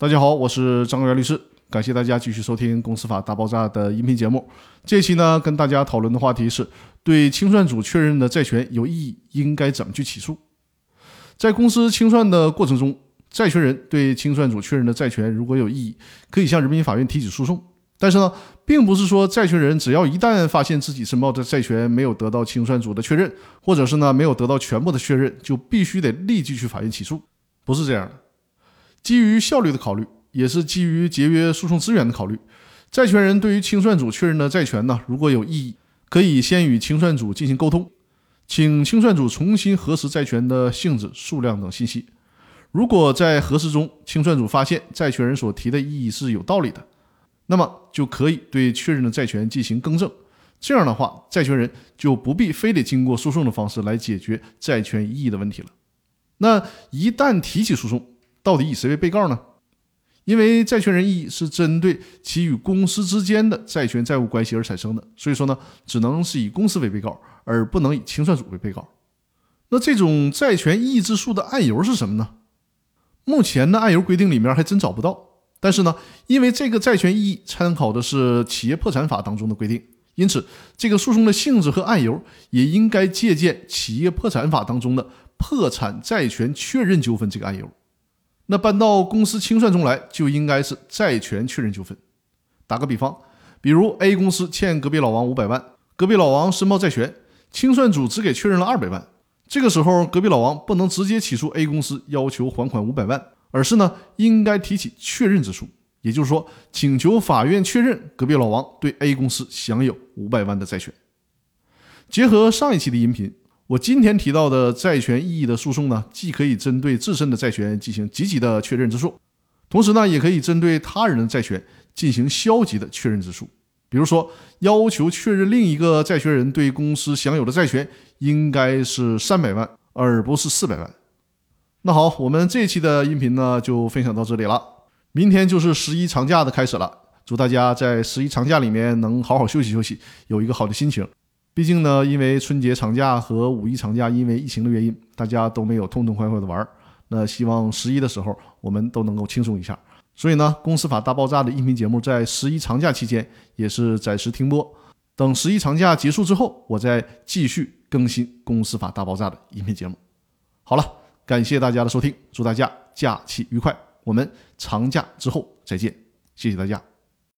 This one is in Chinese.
大家好，我是张元律师，感谢大家继续收听《公司法大爆炸》的音频节目。这期呢，跟大家讨论的话题是对清算组确认的债权有异议，应该怎么去起诉？在公司清算的过程中，债权人对清算组确认的债权如果有异议，可以向人民法院提起诉讼。但是呢，并不是说债权人只要一旦发现自己申报的债权没有得到清算组的确认，或者是呢没有得到全部的确认，就必须得立即去法院起诉，不是这样的。基于效率的考虑，也是基于节约诉讼资源的考虑，债权人对于清算组确认的债权呢，如果有异议，可以先与清算组进行沟通，请清算组重新核实债权的性质、数量等信息。如果在核实中，清算组发现债权人所提的异议是有道理的，那么就可以对确认的债权进行更正。这样的话，债权人就不必非得经过诉讼的方式来解决债权异议的问题了。那一旦提起诉讼，到底以谁为被告呢？因为债权人异议是针对其与公司之间的债权债务关系而产生的，所以说呢，只能是以公司为被告，而不能以清算组为被告。那这种债权异议之诉的案由是什么呢？目前的案由规定里面还真找不到。但是呢，因为这个债权异议参考的是企业破产法当中的规定，因此这个诉讼的性质和案由也应该借鉴企业破产法当中的破产债权确认纠纷这个案由。那搬到公司清算中来，就应该是债权确认纠纷。打个比方，比如 A 公司欠隔壁老王五百万，隔壁老王申报债权，清算组只给确认了二百万。这个时候，隔壁老王不能直接起诉 A 公司要求还款五百万，而是呢应该提起确认之诉，也就是说，请求法院确认隔壁老王对 A 公司享有五百万的债权。结合上一期的音频。我今天提到的债权异议的诉讼呢，既可以针对自身的债权进行积极的确认之诉，同时呢，也可以针对他人的债权进行消极的确认之诉。比如说，要求确认另一个债权人对公司享有的债权应该是三百万，而不是四百万。那好，我们这期的音频呢就分享到这里了。明天就是十一长假的开始了，祝大家在十一长假里面能好好休息休息，有一个好的心情。毕竟呢，因为春节长假和五一长假，因为疫情的原因，大家都没有痛痛快快的玩儿。那希望十一的时候，我们都能够轻松一下。所以呢，公司法大爆炸的音频节目在十一长假期间也是暂时停播。等十一长假结束之后，我再继续更新公司法大爆炸的音频节目。好了，感谢大家的收听，祝大家假期愉快。我们长假之后再见，谢谢大家。